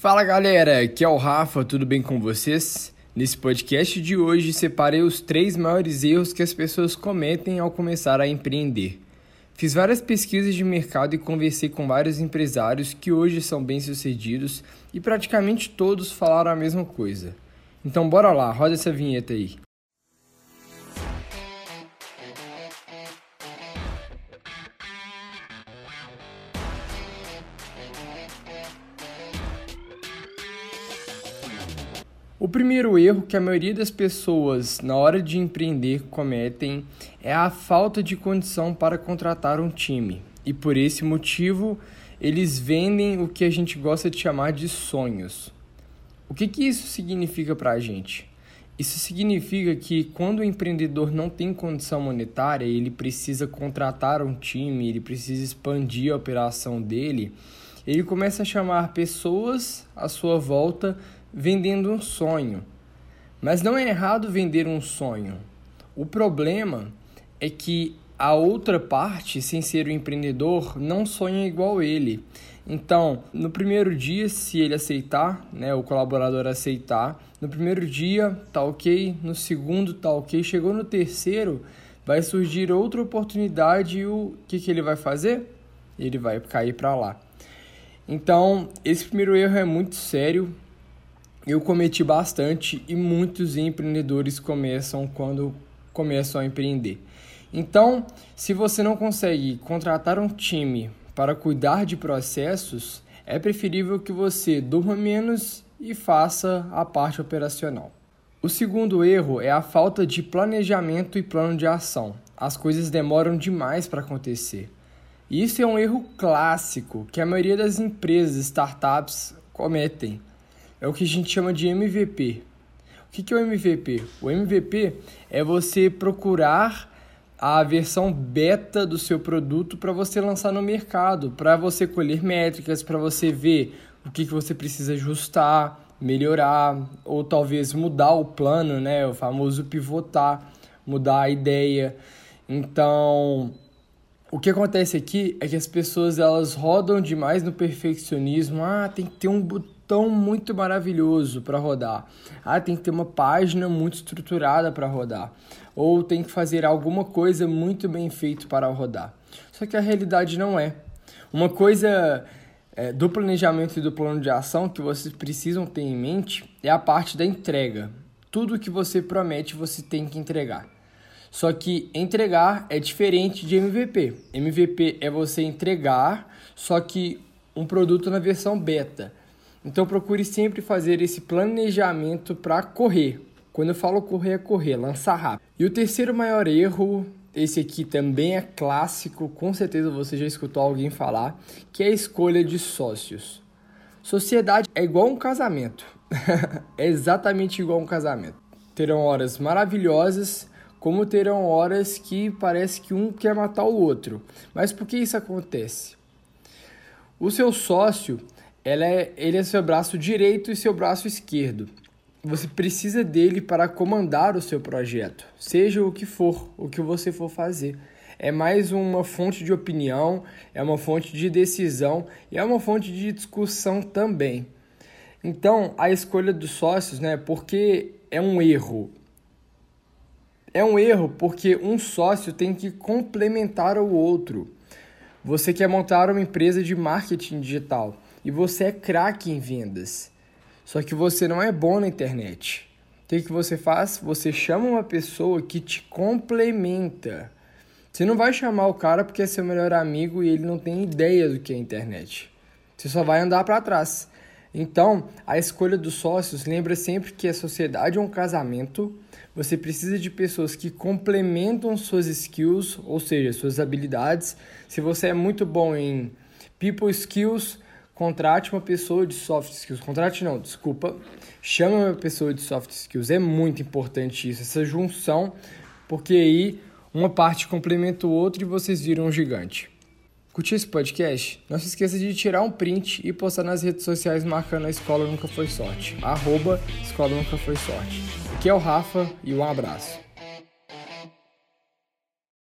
Fala galera, aqui é o Rafa, tudo bem com vocês? Nesse podcast de hoje separei os três maiores erros que as pessoas cometem ao começar a empreender. Fiz várias pesquisas de mercado e conversei com vários empresários que hoje são bem-sucedidos e praticamente todos falaram a mesma coisa. Então bora lá, roda essa vinheta aí. O primeiro erro que a maioria das pessoas na hora de empreender cometem é a falta de condição para contratar um time. E por esse motivo, eles vendem o que a gente gosta de chamar de sonhos. O que, que isso significa para a gente? Isso significa que quando o empreendedor não tem condição monetária, ele precisa contratar um time, ele precisa expandir a operação dele, ele começa a chamar pessoas à sua volta vendendo um sonho. Mas não é errado vender um sonho. O problema é que a outra parte, sem ser o empreendedor, não sonha igual ele. Então, no primeiro dia, se ele aceitar, né, o colaborador aceitar, no primeiro dia tá ok, no segundo tá ok, chegou no terceiro, vai surgir outra oportunidade e o que, que ele vai fazer? Ele vai cair para lá. Então, esse primeiro erro é muito sério, eu cometi bastante e muitos empreendedores começam quando começam a empreender. Então, se você não consegue contratar um time para cuidar de processos, é preferível que você durma menos e faça a parte operacional. O segundo erro é a falta de planejamento e plano de ação. As coisas demoram demais para acontecer. Isso é um erro clássico que a maioria das empresas, startups cometem é o que a gente chama de MVP. O que é o MVP? O MVP é você procurar a versão beta do seu produto para você lançar no mercado, para você colher métricas, para você ver o que, que você precisa ajustar, melhorar, ou talvez mudar o plano, né? O famoso pivotar, mudar a ideia. Então, o que acontece aqui é que as pessoas elas rodam demais no perfeccionismo. Ah, tem que ter um botão botão muito maravilhoso para rodar. Ah, tem que ter uma página muito estruturada para rodar. Ou tem que fazer alguma coisa muito bem feito para rodar. Só que a realidade não é. Uma coisa é, do planejamento e do plano de ação que vocês precisam ter em mente é a parte da entrega. Tudo que você promete, você tem que entregar. Só que entregar é diferente de MVP. MVP é você entregar, só que um produto na versão beta. Então procure sempre fazer esse planejamento para correr. Quando eu falo correr, é correr, lançar rápido. E o terceiro maior erro, esse aqui também é clássico, com certeza você já escutou alguém falar, que é a escolha de sócios. Sociedade é igual um casamento. é exatamente igual um casamento. Terão horas maravilhosas, como terão horas que parece que um quer matar o outro. Mas por que isso acontece? O seu sócio ela é, ele é seu braço direito e seu braço esquerdo. Você precisa dele para comandar o seu projeto, seja o que for, o que você for fazer. É mais uma fonte de opinião, é uma fonte de decisão e é uma fonte de discussão também. Então, a escolha dos sócios, né? Porque é um erro. É um erro porque um sócio tem que complementar o outro. Você quer montar uma empresa de marketing digital e você é craque em vendas. Só que você não é bom na internet. O que, você faz? Você chama uma pessoa que te complementa. Você não vai chamar o cara porque é seu melhor amigo e ele não tem ideia do que é internet. Você só vai andar para trás. Então, a escolha dos sócios lembra sempre que a sociedade é um casamento. Você precisa de pessoas que complementam suas skills, ou seja, suas habilidades. Se você é muito bom em people skills, contrate uma pessoa de soft skills. Contrate não, desculpa. Chame uma pessoa de soft skills. É muito importante isso, essa junção, porque aí uma parte complementa o outro e vocês viram um gigante. Curtiu esse podcast? Não se esqueça de tirar um print e postar nas redes sociais marcando a Escola Nunca Foi Sorte. Arroba Escola Nunca Foi Sorte. Aqui é o Rafa e um abraço.